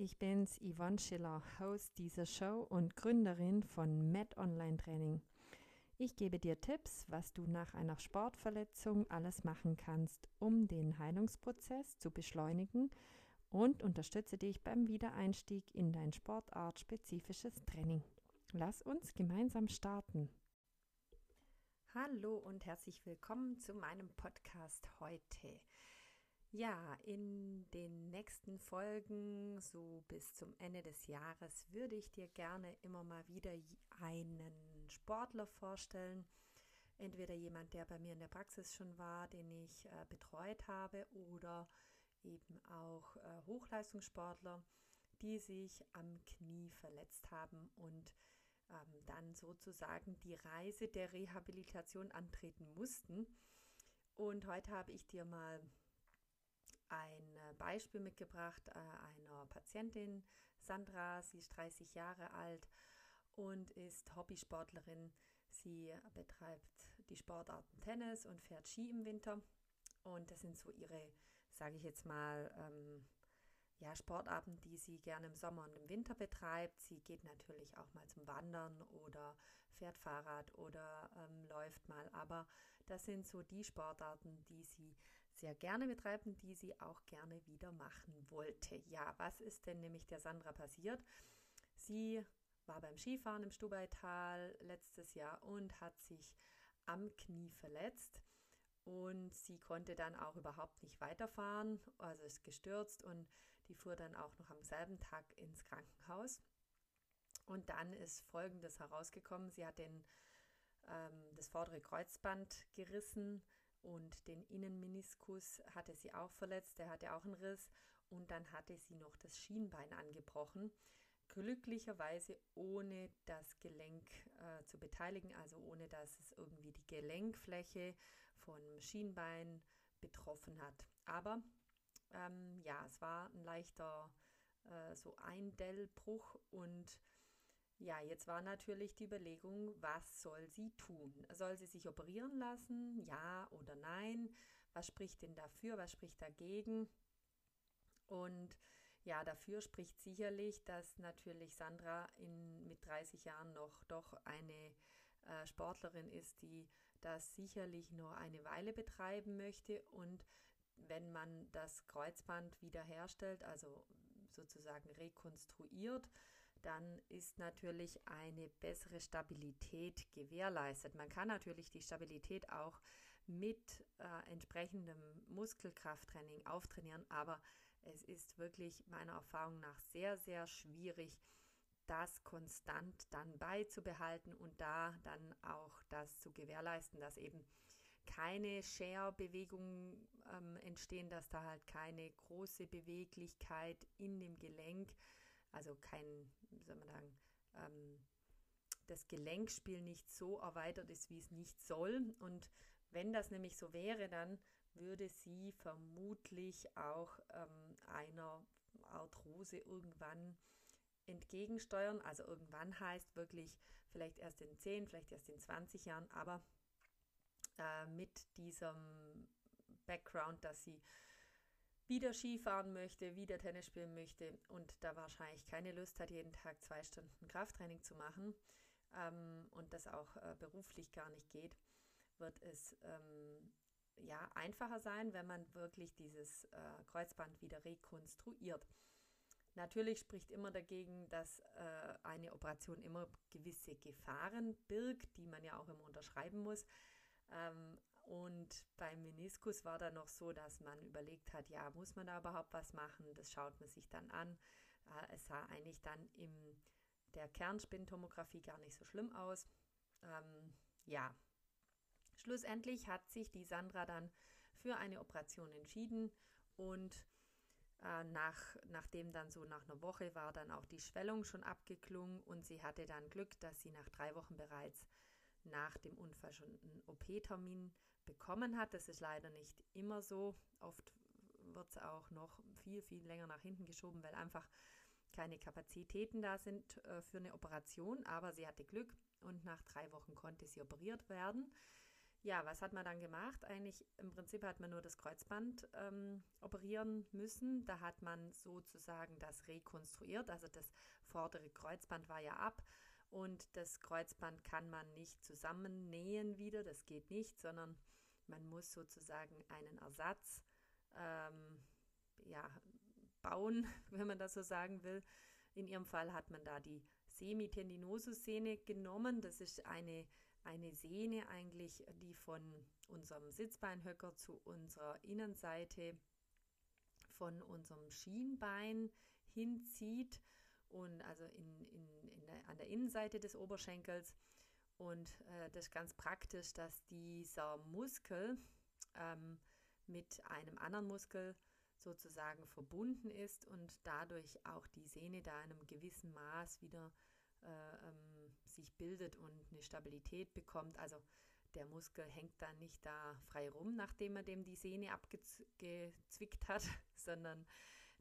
ich bin's, Yvonne Schiller, Host dieser Show und Gründerin von Med Online Training. Ich gebe dir Tipps, was du nach einer Sportverletzung alles machen kannst, um den Heilungsprozess zu beschleunigen und unterstütze dich beim Wiedereinstieg in dein sportartspezifisches Training. Lass uns gemeinsam starten. Hallo und herzlich willkommen zu meinem Podcast heute. Ja, in den nächsten Folgen, so bis zum Ende des Jahres, würde ich dir gerne immer mal wieder einen Sportler vorstellen. Entweder jemand, der bei mir in der Praxis schon war, den ich äh, betreut habe, oder eben auch äh, Hochleistungssportler, die sich am Knie verletzt haben und ähm, dann sozusagen die Reise der Rehabilitation antreten mussten. Und heute habe ich dir mal ein äh, Beispiel mitgebracht äh, einer Patientin, Sandra. Sie ist 30 Jahre alt und ist Hobbysportlerin. Sie betreibt die Sportarten Tennis und fährt Ski im Winter. Und das sind so ihre, sage ich jetzt mal, ähm, ja, Sportarten, die sie gerne im Sommer und im Winter betreibt. Sie geht natürlich auch mal zum Wandern oder fährt Fahrrad oder ähm, läuft mal. Aber das sind so die Sportarten, die sie sehr gerne betreiben, die sie auch gerne wieder machen wollte. Ja, was ist denn nämlich der Sandra passiert? Sie war beim Skifahren im Stubaital letztes Jahr und hat sich am Knie verletzt und sie konnte dann auch überhaupt nicht weiterfahren, also ist gestürzt und die fuhr dann auch noch am selben Tag ins Krankenhaus. Und dann ist Folgendes herausgekommen. Sie hat den, ähm, das vordere Kreuzband gerissen und den Innenmeniskus hatte sie auch verletzt, der hatte auch einen Riss und dann hatte sie noch das Schienbein angebrochen. Glücklicherweise ohne das Gelenk äh, zu beteiligen, also ohne dass es irgendwie die Gelenkfläche vom Schienbein betroffen hat. Aber ähm, ja, es war ein leichter äh, so Eindellbruch und ja, jetzt war natürlich die Überlegung, was soll sie tun? Soll sie sich operieren lassen? Ja oder nein? Was spricht denn dafür? Was spricht dagegen? Und ja, dafür spricht sicherlich, dass natürlich Sandra in, mit 30 Jahren noch doch eine äh, Sportlerin ist, die das sicherlich noch eine Weile betreiben möchte. Und wenn man das Kreuzband wiederherstellt, also sozusagen rekonstruiert, dann ist natürlich eine bessere Stabilität gewährleistet. Man kann natürlich die Stabilität auch mit äh, entsprechendem Muskelkrafttraining auftrainieren, aber es ist wirklich meiner Erfahrung nach sehr, sehr schwierig, das konstant dann beizubehalten und da dann auch das zu gewährleisten, dass eben keine Share-Bewegungen ähm, entstehen, dass da halt keine große Beweglichkeit in dem Gelenk also kein, wie soll man sagen, ähm, das Gelenkspiel nicht so erweitert ist, wie es nicht soll. Und wenn das nämlich so wäre, dann würde sie vermutlich auch ähm, einer Arthrose irgendwann entgegensteuern. Also irgendwann heißt wirklich vielleicht erst in 10, vielleicht erst in 20 Jahren, aber äh, mit diesem Background, dass sie wieder Skifahren möchte, wieder Tennis spielen möchte und da wahrscheinlich keine Lust hat, jeden Tag zwei Stunden Krafttraining zu machen ähm, und das auch äh, beruflich gar nicht geht, wird es ähm, ja einfacher sein, wenn man wirklich dieses äh, Kreuzband wieder rekonstruiert. Natürlich spricht immer dagegen, dass äh, eine Operation immer gewisse Gefahren birgt, die man ja auch immer unterschreiben muss. Ähm, und beim Meniskus war dann noch so, dass man überlegt hat, ja, muss man da überhaupt was machen? Das schaut man sich dann an. Äh, es sah eigentlich dann in der Kernspintomographie gar nicht so schlimm aus. Ähm, ja, schlussendlich hat sich die Sandra dann für eine Operation entschieden und äh, nach, nachdem dann so nach einer Woche war dann auch die Schwellung schon abgeklungen und sie hatte dann Glück, dass sie nach drei Wochen bereits nach dem Unfall schon einen OP-Termin bekommen hat. Das ist leider nicht immer so. Oft wird es auch noch viel, viel länger nach hinten geschoben, weil einfach keine Kapazitäten da sind äh, für eine Operation. Aber sie hatte Glück und nach drei Wochen konnte sie operiert werden. Ja, was hat man dann gemacht? Eigentlich im Prinzip hat man nur das Kreuzband ähm, operieren müssen. Da hat man sozusagen das rekonstruiert. Also das vordere Kreuzband war ja ab und das Kreuzband kann man nicht zusammennähen wieder. Das geht nicht, sondern man muss sozusagen einen Ersatz ähm, ja, bauen, wenn man das so sagen will. In ihrem Fall hat man da die Semitendinosus-Sehne genommen. Das ist eine eine Sehne eigentlich, die von unserem Sitzbeinhöcker zu unserer Innenseite von unserem Schienbein hinzieht und also in, in, in der, an der Innenseite des Oberschenkels. Und äh, das ist ganz praktisch, dass dieser Muskel ähm, mit einem anderen Muskel sozusagen verbunden ist und dadurch auch die Sehne da in einem gewissen Maß wieder äh, ähm, sich bildet und eine Stabilität bekommt. Also der Muskel hängt dann nicht da frei rum, nachdem er dem die Sehne abgezwickt hat, sondern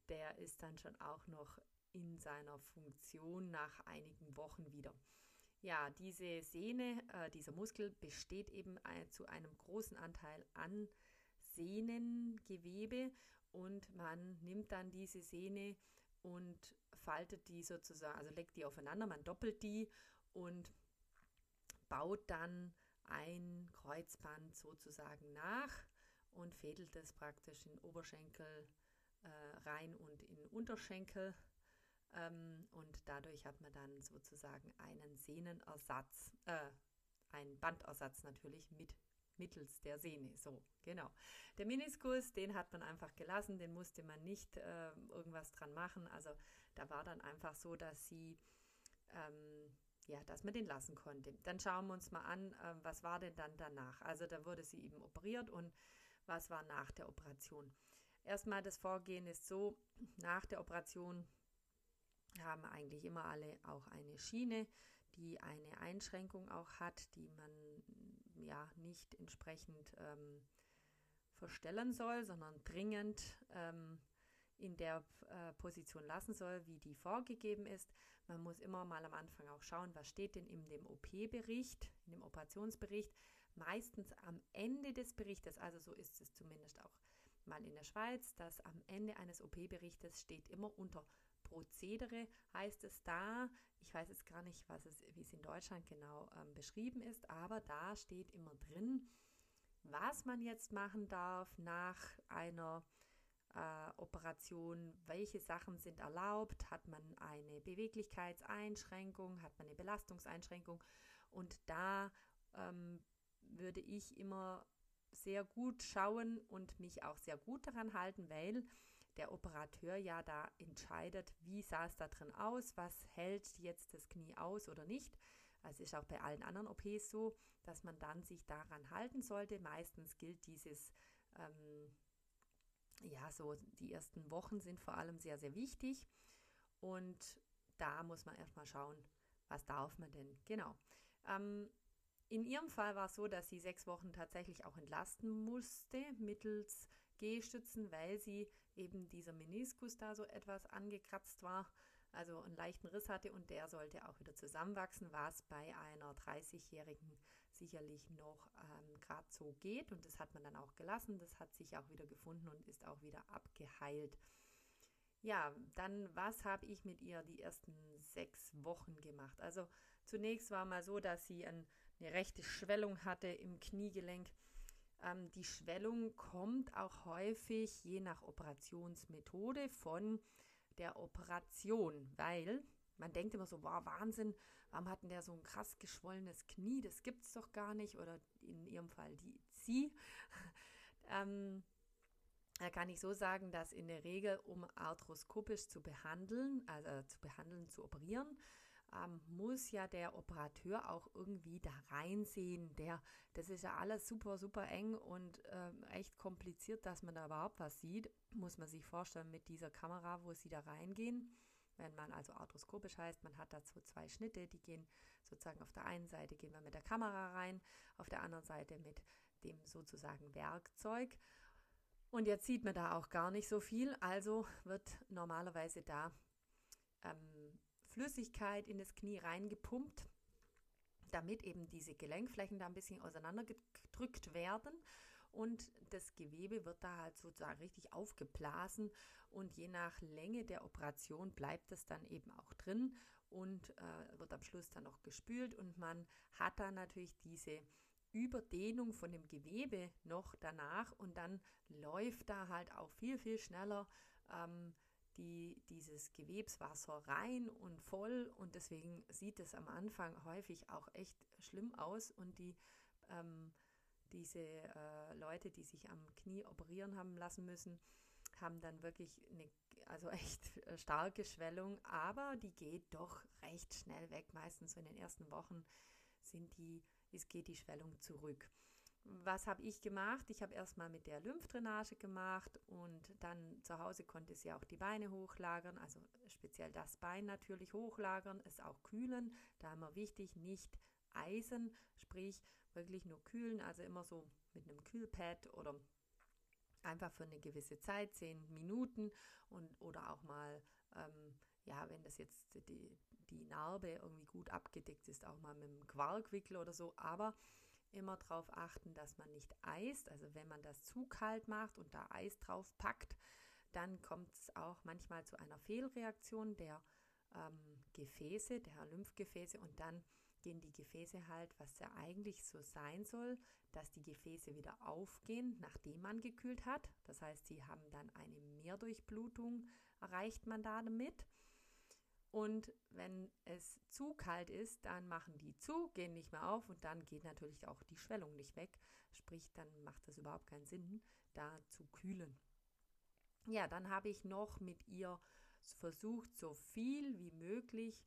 der ist dann schon auch noch in seiner Funktion nach einigen Wochen wieder. Ja, diese Sehne, äh, dieser Muskel besteht eben ein, zu einem großen Anteil an Sehnengewebe und man nimmt dann diese Sehne und faltet die sozusagen, also legt die aufeinander, man doppelt die und baut dann ein Kreuzband sozusagen nach und fädelt es praktisch in Oberschenkel äh, rein und in Unterschenkel. Ähm, und dadurch hat man dann sozusagen einen Sehnenersatz, äh, einen Bandersatz natürlich mit mittels der Sehne. So, genau. Der Meniskus, den hat man einfach gelassen, den musste man nicht äh, irgendwas dran machen. Also da war dann einfach so, dass sie, ähm, ja, dass man den lassen konnte. Dann schauen wir uns mal an, äh, was war denn dann danach? Also da wurde sie eben operiert und was war nach der Operation? Erstmal das Vorgehen ist so, nach der Operation haben eigentlich immer alle auch eine Schiene, die eine Einschränkung auch hat, die man ja nicht entsprechend ähm, verstellen soll, sondern dringend ähm, in der äh, Position lassen soll, wie die vorgegeben ist. Man muss immer mal am Anfang auch schauen, was steht denn in dem OP-Bericht, in dem Operationsbericht. Meistens am Ende des Berichtes, also so ist es zumindest auch mal in der Schweiz, dass am Ende eines OP-Berichtes steht immer unter Prozedere heißt es da, ich weiß jetzt gar nicht, was es, wie es in Deutschland genau ähm, beschrieben ist, aber da steht immer drin, was man jetzt machen darf nach einer äh, Operation, welche Sachen sind erlaubt, hat man eine Beweglichkeitseinschränkung, hat man eine Belastungseinschränkung? Und da ähm, würde ich immer sehr gut schauen und mich auch sehr gut daran halten, weil der Operateur ja da entscheidet, wie sah es da drin aus, was hält jetzt das Knie aus oder nicht. Also ist auch bei allen anderen OPs so, dass man dann sich daran halten sollte. Meistens gilt dieses ähm, ja, so die ersten Wochen sind vor allem sehr, sehr wichtig. Und da muss man erstmal schauen, was darf man denn? Genau. Ähm, in ihrem Fall war es so, dass sie sechs Wochen tatsächlich auch entlasten musste mittels Gehstützen, weil sie eben dieser Meniskus da so etwas angekratzt war, also einen leichten Riss hatte und der sollte auch wieder zusammenwachsen, was bei einer 30-Jährigen sicherlich noch ähm, gerade so geht. Und das hat man dann auch gelassen. Das hat sich auch wieder gefunden und ist auch wieder abgeheilt. Ja, dann, was habe ich mit ihr die ersten sechs Wochen gemacht? Also zunächst war mal so, dass sie ein, eine rechte Schwellung hatte im Kniegelenk. Ähm, die Schwellung kommt auch häufig je nach Operationsmethode von der Operation, weil man denkt immer so, wow, Wahnsinn, warum hat denn der so ein krass geschwollenes Knie? Das gibt es doch gar nicht. Oder in ihrem Fall die sie. ähm, da kann ich so sagen, dass in der Regel, um arthroskopisch zu behandeln, also zu behandeln, zu operieren, ähm, muss ja der Operateur auch irgendwie da reinsehen. Der, das ist ja alles super, super eng und ähm, echt kompliziert, dass man da überhaupt was sieht. Muss man sich vorstellen mit dieser Kamera, wo sie da reingehen. Wenn man also arthroskopisch heißt, man hat dazu zwei Schnitte, die gehen sozusagen auf der einen Seite gehen wir mit der Kamera rein, auf der anderen Seite mit dem sozusagen Werkzeug. Und jetzt sieht man da auch gar nicht so viel, also wird normalerweise da ähm, Flüssigkeit in das Knie reingepumpt. damit eben diese Gelenkflächen da ein bisschen auseinandergedrückt werden. Und das Gewebe wird da halt sozusagen richtig aufgeblasen. Und je nach Länge der Operation bleibt es dann eben auch drin und äh, wird am Schluss dann noch gespült. Und man hat dann natürlich diese Überdehnung von dem Gewebe noch danach. Und dann läuft da halt auch viel, viel schneller ähm, die, dieses Gewebswasser rein und voll und deswegen sieht es am Anfang häufig auch echt schlimm aus und die ähm, diese äh, Leute, die sich am Knie operieren haben lassen müssen, haben dann wirklich eine, also echt starke Schwellung, aber die geht doch recht schnell weg. Meistens so in den ersten Wochen sind die, es geht die Schwellung zurück. Was habe ich gemacht? Ich habe erstmal mit der Lymphdrainage gemacht und dann zu Hause konnte sie auch die Beine hochlagern, also speziell das Bein natürlich hochlagern, es auch kühlen. Da immer wichtig, nicht Eisen, sprich wirklich nur kühlen, also immer so mit einem Kühlpad oder einfach für eine gewisse Zeit, zehn Minuten und oder auch mal, ähm, ja, wenn das jetzt die, die Narbe irgendwie gut abgedeckt ist, auch mal mit einem Quarkwickel oder so, aber immer darauf achten, dass man nicht eist. Also wenn man das zu kalt macht und da Eis drauf packt, dann kommt es auch manchmal zu einer Fehlreaktion der ähm, Gefäße, der Lymphgefäße und dann gehen die Gefäße halt, was ja eigentlich so sein soll, dass die Gefäße wieder aufgehen, nachdem man gekühlt hat. Das heißt, sie haben dann eine Mehrdurchblutung, erreicht man da damit. Und wenn es zu kalt ist, dann machen die zu, gehen nicht mehr auf und dann geht natürlich auch die Schwellung nicht weg. Sprich, dann macht es überhaupt keinen Sinn, da zu kühlen. Ja, dann habe ich noch mit ihr versucht, so viel wie möglich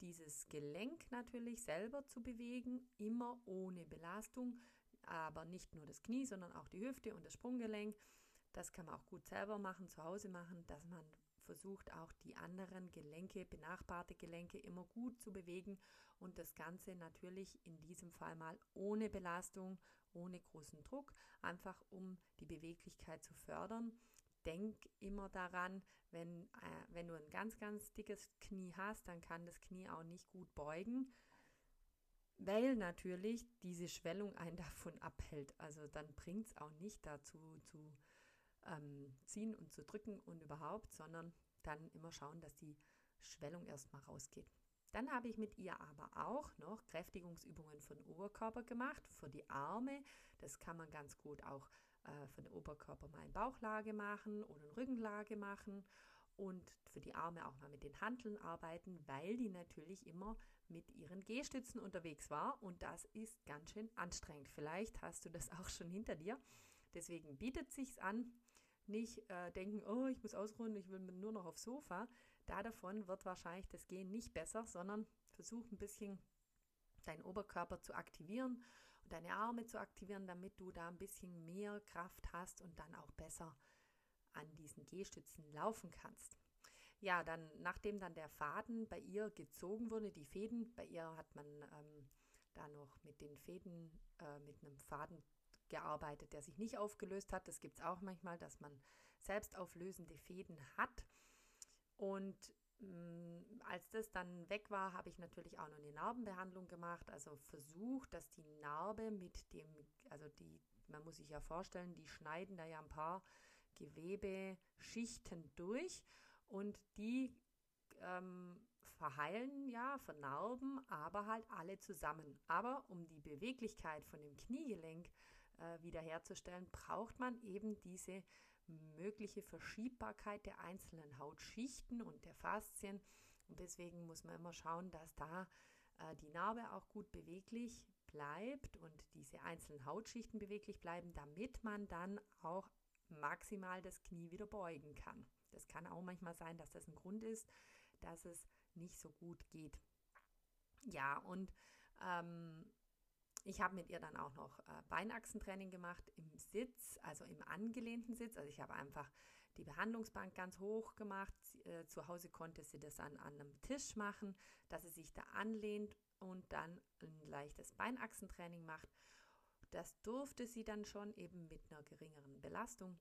dieses Gelenk natürlich selber zu bewegen, immer ohne Belastung, aber nicht nur das Knie, sondern auch die Hüfte und das Sprunggelenk. Das kann man auch gut selber machen, zu Hause machen, dass man versucht auch die anderen Gelenke, benachbarte Gelenke immer gut zu bewegen und das Ganze natürlich in diesem Fall mal ohne Belastung, ohne großen Druck, einfach um die Beweglichkeit zu fördern denk immer daran, wenn, äh, wenn du ein ganz, ganz dickes Knie hast, dann kann das Knie auch nicht gut beugen, weil natürlich diese Schwellung einen davon abhält. Also dann bringt es auch nicht dazu zu ähm, ziehen und zu drücken und überhaupt, sondern dann immer schauen, dass die Schwellung erstmal rausgeht. Dann habe ich mit ihr aber auch noch Kräftigungsübungen den Oberkörper gemacht, für die Arme. Das kann man ganz gut auch äh, für Oberkörper mal in Bauchlage machen oder in Rückenlage machen und für die Arme auch mal mit den Hanteln arbeiten, weil die natürlich immer mit ihren Gehstützen unterwegs war und das ist ganz schön anstrengend. Vielleicht hast du das auch schon hinter dir. Deswegen bietet sich's an, nicht äh, denken, oh, ich muss ausruhen, ich will nur noch aufs Sofa. Da davon wird wahrscheinlich das Gehen nicht besser, sondern versuch ein bisschen deinen Oberkörper zu aktivieren deine Arme zu aktivieren, damit du da ein bisschen mehr Kraft hast und dann auch besser an diesen Gehstützen laufen kannst. Ja, dann nachdem dann der Faden bei ihr gezogen wurde, die Fäden, bei ihr hat man ähm, da noch mit den Fäden, äh, mit einem Faden gearbeitet, der sich nicht aufgelöst hat. Das gibt es auch manchmal, dass man selbstauflösende Fäden hat. Und Mm, als das dann weg war, habe ich natürlich auch noch eine Narbenbehandlung gemacht, also versucht, dass die Narbe mit dem, also die, man muss sich ja vorstellen, die schneiden da ja ein paar Gewebeschichten durch und die ähm, verheilen ja, vernarben, aber halt alle zusammen. Aber um die Beweglichkeit von dem Kniegelenk äh, wiederherzustellen, braucht man eben diese mögliche Verschiebbarkeit der einzelnen Hautschichten und der Faszien. Und deswegen muss man immer schauen, dass da äh, die Narbe auch gut beweglich bleibt und diese einzelnen Hautschichten beweglich bleiben, damit man dann auch maximal das Knie wieder beugen kann. Das kann auch manchmal sein, dass das ein Grund ist, dass es nicht so gut geht. Ja, und ähm, ich habe mit ihr dann auch noch äh, Beinachsentraining gemacht im Sitz, also im angelehnten Sitz. Also ich habe einfach die Behandlungsbank ganz hoch gemacht. Äh, zu Hause konnte sie das an, an einem Tisch machen, dass sie sich da anlehnt und dann ein leichtes Beinachsentraining macht. Das durfte sie dann schon eben mit einer geringeren Belastung.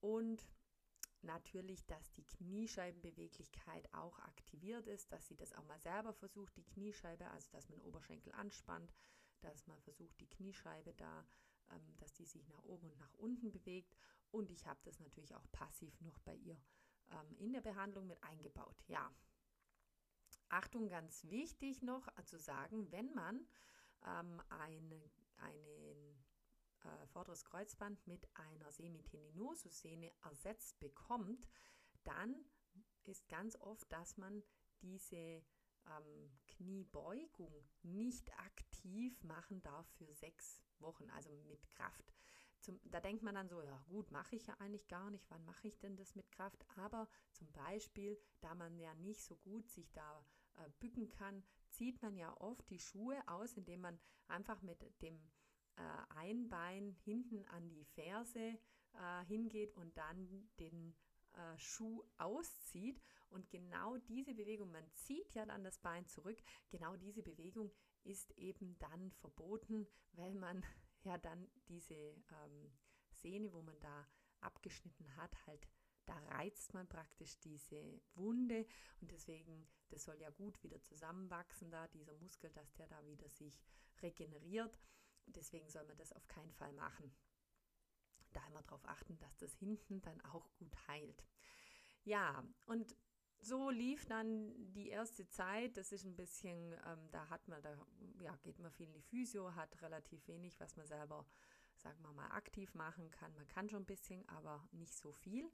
Und natürlich, dass die Kniescheibenbeweglichkeit auch aktiviert ist, dass sie das auch mal selber versucht, die Kniescheibe, also dass man den Oberschenkel anspannt, dass man versucht, die Kniescheibe da, ähm, dass die sich nach oben und nach unten bewegt. Und ich habe das natürlich auch passiv noch bei ihr ähm, in der Behandlung mit eingebaut. Ja. Achtung, ganz wichtig noch zu sagen, wenn man ähm, eine, einen äh, vorderes Kreuzband mit einer Semitendinosus-Sehne ersetzt bekommt, dann ist ganz oft, dass man diese ähm, Kniebeugung nicht aktiv machen darf für sechs Wochen, also mit Kraft. Zum, da denkt man dann so, ja gut, mache ich ja eigentlich gar nicht, wann mache ich denn das mit Kraft? Aber zum Beispiel, da man ja nicht so gut sich da äh, bücken kann, zieht man ja oft die Schuhe aus, indem man einfach mit dem äh, ein Bein hinten an die Ferse äh, hingeht und dann den äh, Schuh auszieht. Und genau diese Bewegung, man zieht ja dann das Bein zurück, genau diese Bewegung ist eben dann verboten, weil man ja dann diese ähm, Sehne, wo man da abgeschnitten hat, halt da reizt man praktisch diese Wunde und deswegen, das soll ja gut wieder zusammenwachsen da, dieser Muskel, dass der da wieder sich regeneriert. Deswegen soll man das auf keinen Fall machen. Da immer darauf achten, dass das hinten dann auch gut heilt. Ja, und so lief dann die erste Zeit. Das ist ein bisschen, ähm, da hat man, da ja, geht man viel in die Physio, hat relativ wenig, was man selber, sagen wir mal, aktiv machen kann. Man kann schon ein bisschen, aber nicht so viel.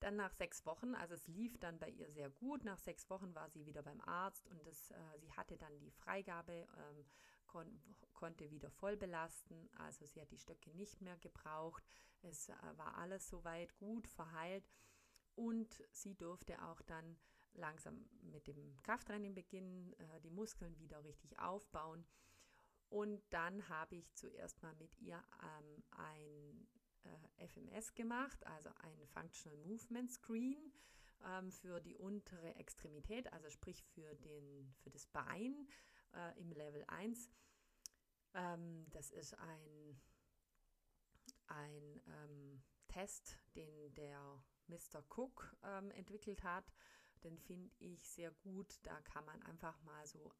Dann nach sechs Wochen, also es lief dann bei ihr sehr gut. Nach sechs Wochen war sie wieder beim Arzt und das, äh, sie hatte dann die Freigabe ähm, kon konnte wieder voll belasten. Also sie hat die Stöcke nicht mehr gebraucht. Es äh, war alles soweit gut verheilt. Und sie durfte auch dann langsam mit dem Krafttraining beginnen, äh, die Muskeln wieder richtig aufbauen. Und dann habe ich zuerst mal mit ihr ähm, ein äh, FMS gemacht, also ein Functional Movement Screen ähm, für die untere Extremität, also sprich für, den, für das Bein äh, im Level 1. Ähm, das ist ein, ein ähm, Test, den der Mr. Cook ähm, entwickelt hat. Den finde ich sehr gut. Da kann man einfach mal so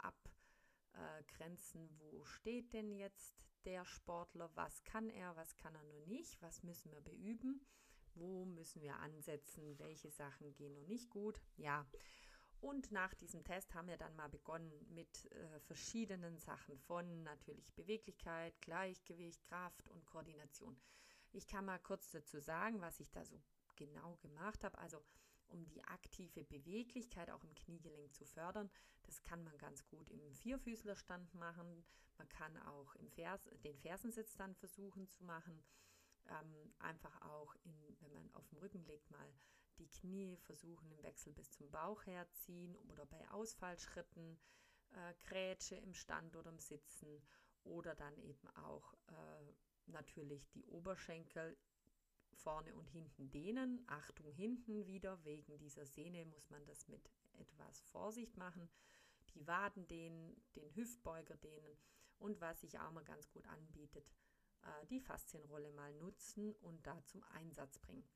abgrenzen, wo steht denn jetzt der Sportler, was kann er, was kann er nur nicht, was müssen wir beüben, wo müssen wir ansetzen, welche Sachen gehen noch nicht gut. Ja, und nach diesem Test haben wir dann mal begonnen mit äh, verschiedenen Sachen von natürlich Beweglichkeit, Gleichgewicht, Kraft und Koordination. Ich kann mal kurz dazu sagen, was ich da so genau gemacht habe. Also um die aktive Beweglichkeit auch im Kniegelenk zu fördern. Das kann man ganz gut im Vierfüßlerstand machen. Man kann auch im Vers, den Fersensitz dann versuchen zu machen. Ähm, einfach auch, in, wenn man auf dem Rücken liegt, mal die Knie versuchen im Wechsel bis zum Bauch herziehen oder bei Ausfallschritten, äh, Grätsche im Stand oder im Sitzen oder dann eben auch äh, natürlich die Oberschenkel vorne und hinten dehnen. Achtung, hinten wieder, wegen dieser Sehne muss man das mit etwas Vorsicht machen. Die Waden dehnen, den Hüftbeuger dehnen und was sich auch mal ganz gut anbietet, äh, die Faszienrolle mal nutzen und da zum Einsatz bringen.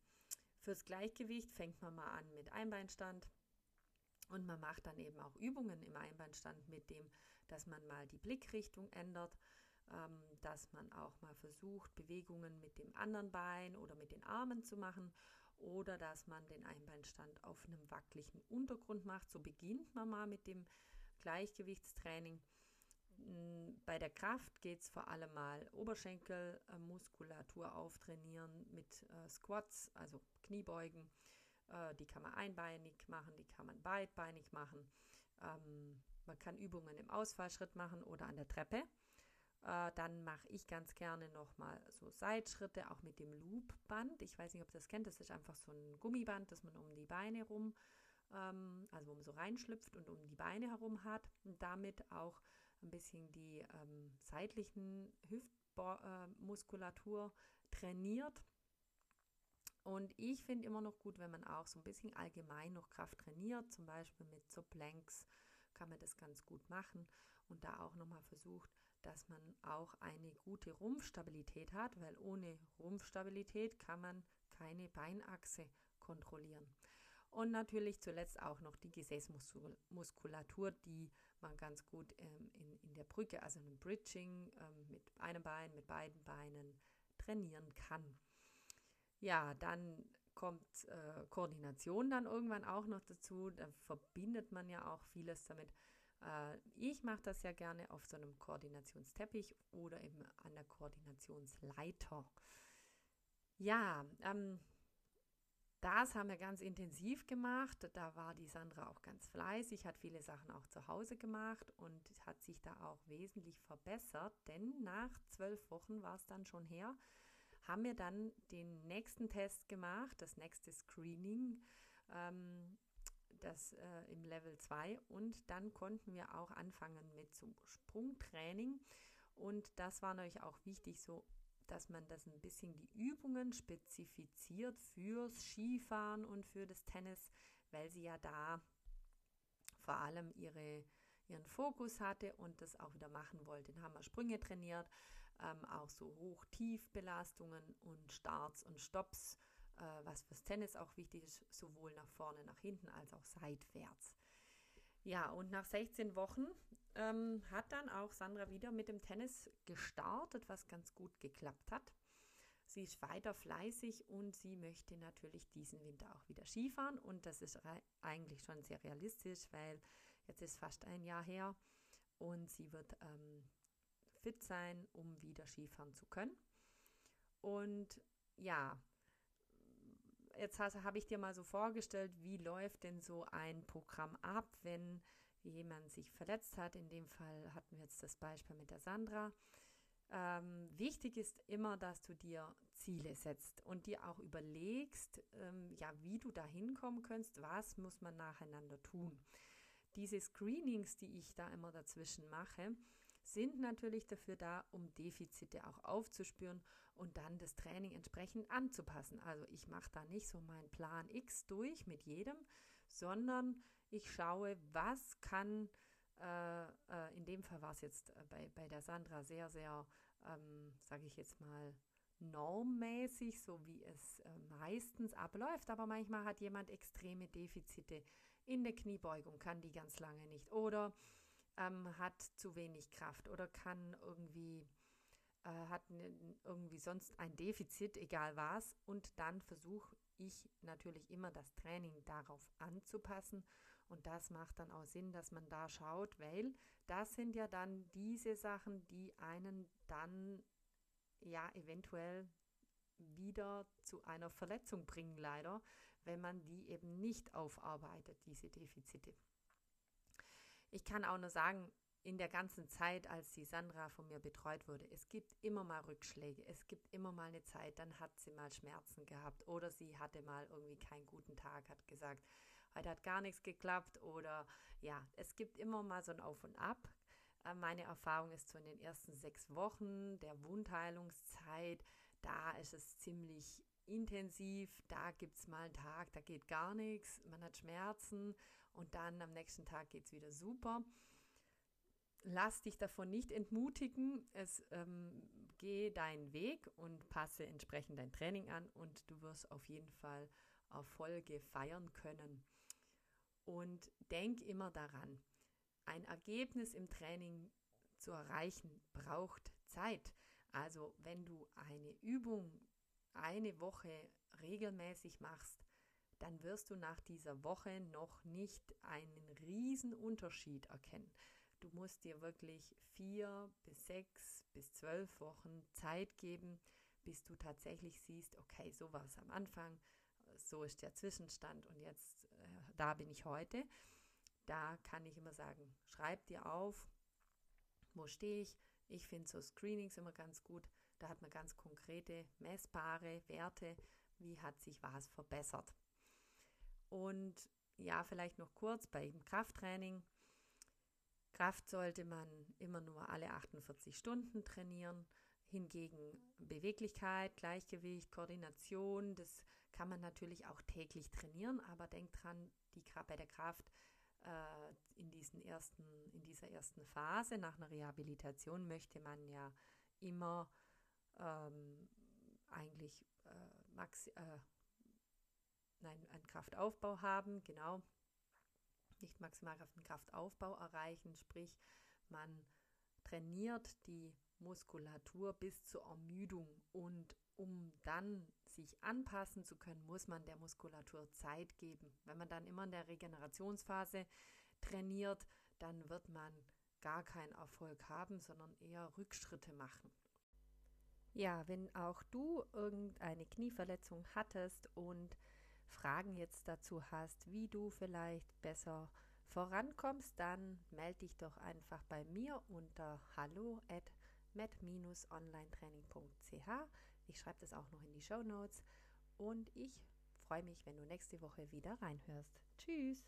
Fürs Gleichgewicht fängt man mal an mit Einbeinstand und man macht dann eben auch Übungen im Einbeinstand mit dem, dass man mal die Blickrichtung ändert, ähm, dass man auch mal versucht, Bewegungen mit dem anderen Bein oder mit den Armen zu machen oder dass man den Einbeinstand auf einem wackeligen Untergrund macht. So beginnt man mal mit dem Gleichgewichtstraining. Mm, bei der Kraft geht es vor allem mal Oberschenkelmuskulatur auftrainieren mit äh, Squats, also Kniebeugen. Äh, die kann man einbeinig machen, die kann man beidbeinig machen. Ähm, man kann Übungen im Ausfallschritt machen oder an der Treppe. Äh, dann mache ich ganz gerne nochmal so Seitschritte, auch mit dem Loopband. Ich weiß nicht, ob ihr das kennt. Das ist einfach so ein Gummiband, das man um die Beine rum, ähm, also wo man so reinschlüpft und um die Beine herum hat und damit auch ein bisschen die ähm, seitlichen Hüftmuskulatur äh, trainiert. Und ich finde immer noch gut, wenn man auch so ein bisschen allgemein noch Kraft trainiert, zum Beispiel mit so Planks kann man das ganz gut machen und da auch nochmal versucht, dass man auch eine gute Rumpfstabilität hat, weil ohne Rumpfstabilität kann man keine Beinachse kontrollieren. Und natürlich zuletzt auch noch die Gesäßmuskulatur, die man ganz gut ähm, in, in der Brücke, also im Bridging ähm, mit einem Bein, mit beiden Beinen trainieren kann. Ja, dann kommt äh, Koordination dann irgendwann auch noch dazu. Da verbindet man ja auch vieles damit. Äh, ich mache das ja gerne auf so einem Koordinationsteppich oder eben an der Koordinationsleiter. Ja, ähm, das haben wir ganz intensiv gemacht. Da war die Sandra auch ganz fleißig, hat viele Sachen auch zu Hause gemacht und hat sich da auch wesentlich verbessert. Denn nach zwölf Wochen war es dann schon her, haben wir dann den nächsten Test gemacht, das nächste Screening, ähm, das äh, im Level 2. Und dann konnten wir auch anfangen mit so Sprungtraining. Und das war natürlich auch wichtig, so dass man das ein bisschen die Übungen spezifiziert fürs Skifahren und für das Tennis, weil sie ja da vor allem ihre, ihren Fokus hatte und das auch wieder machen wollte. Dann haben wir Sprünge trainiert, ähm, auch so Hoch-Tief-Belastungen und Starts und Stops, äh, was fürs Tennis auch wichtig ist, sowohl nach vorne, nach hinten als auch seitwärts. Ja, und nach 16 Wochen ähm, hat dann auch Sandra wieder mit dem Tennis gestartet, was ganz gut geklappt hat. Sie ist weiter fleißig und sie möchte natürlich diesen Winter auch wieder Skifahren. Und das ist eigentlich schon sehr realistisch, weil jetzt ist fast ein Jahr her und sie wird ähm, fit sein, um wieder Skifahren zu können. Und ja, jetzt habe ich dir mal so vorgestellt, wie läuft denn so ein Programm ab, wenn jemand sich verletzt hat. In dem Fall hatten wir jetzt das Beispiel mit der Sandra. Ähm, wichtig ist immer, dass du dir Ziele setzt und dir auch überlegst, ähm, ja, wie du da hinkommen kannst, was muss man nacheinander tun. Diese Screenings, die ich da immer dazwischen mache, sind natürlich dafür da, um Defizite auch aufzuspüren und dann das Training entsprechend anzupassen. Also ich mache da nicht so meinen Plan X durch mit jedem, sondern ich schaue, was kann, äh, äh, in dem Fall war es jetzt äh, bei, bei der Sandra sehr, sehr, ähm, sage ich jetzt mal, normmäßig, so wie es äh, meistens abläuft. Aber manchmal hat jemand extreme Defizite in der Kniebeugung, kann die ganz lange nicht. Oder ähm, hat zu wenig Kraft oder kann irgendwie, äh, hat irgendwie sonst ein Defizit, egal was. Und dann versuche ich natürlich immer das Training darauf anzupassen. Und das macht dann auch Sinn, dass man da schaut, weil das sind ja dann diese Sachen, die einen dann ja eventuell wieder zu einer Verletzung bringen, leider, wenn man die eben nicht aufarbeitet, diese Defizite. Ich kann auch nur sagen, in der ganzen Zeit, als die Sandra von mir betreut wurde, es gibt immer mal Rückschläge, es gibt immer mal eine Zeit, dann hat sie mal Schmerzen gehabt oder sie hatte mal irgendwie keinen guten Tag, hat gesagt, heute hat gar nichts geklappt oder ja, es gibt immer mal so ein Auf und Ab. Äh, meine Erfahrung ist so in den ersten sechs Wochen der Wundheilungszeit, da ist es ziemlich intensiv, da gibt es mal einen Tag, da geht gar nichts, man hat Schmerzen und dann am nächsten Tag geht es wieder super. Lass dich davon nicht entmutigen. Es ähm, geh deinen Weg und passe entsprechend dein Training an und du wirst auf jeden Fall Erfolge feiern können. Und denk immer daran, ein Ergebnis im Training zu erreichen braucht Zeit. Also wenn du eine Übung eine Woche regelmäßig machst, dann wirst du nach dieser Woche noch nicht einen riesen Unterschied erkennen. Du musst dir wirklich vier bis sechs bis zwölf Wochen Zeit geben, bis du tatsächlich siehst, okay, so war es am Anfang, so ist der Zwischenstand und jetzt, da bin ich heute. Da kann ich immer sagen, schreib dir auf, wo stehe ich. Ich finde so Screenings immer ganz gut. Da hat man ganz konkrete, messbare Werte, wie hat sich was verbessert. Und ja, vielleicht noch kurz bei dem Krafttraining. Kraft sollte man immer nur alle 48 Stunden trainieren. Hingegen Beweglichkeit, Gleichgewicht, Koordination, das kann man natürlich auch täglich trainieren, aber denkt dran, die, bei der Kraft äh, in, diesen ersten, in dieser ersten Phase nach einer Rehabilitation möchte man ja immer ähm, eigentlich äh, max, äh, nein, einen Kraftaufbau haben, genau, nicht maximalkraftigen Kraftaufbau erreichen, sprich man trainiert die Muskulatur bis zur Ermüdung und um dann sich anpassen zu können, muss man der Muskulatur Zeit geben. Wenn man dann immer in der Regenerationsphase trainiert, dann wird man gar keinen Erfolg haben, sondern eher Rückschritte machen. Ja, wenn auch du irgendeine Knieverletzung hattest und Fragen jetzt dazu hast, wie du vielleicht besser vorankommst, dann melde dich doch einfach bei mir unter hallo at met-onlinetraining.ch. Ich schreibe das auch noch in die Show Notes und ich freue mich, wenn du nächste Woche wieder reinhörst. Tschüss!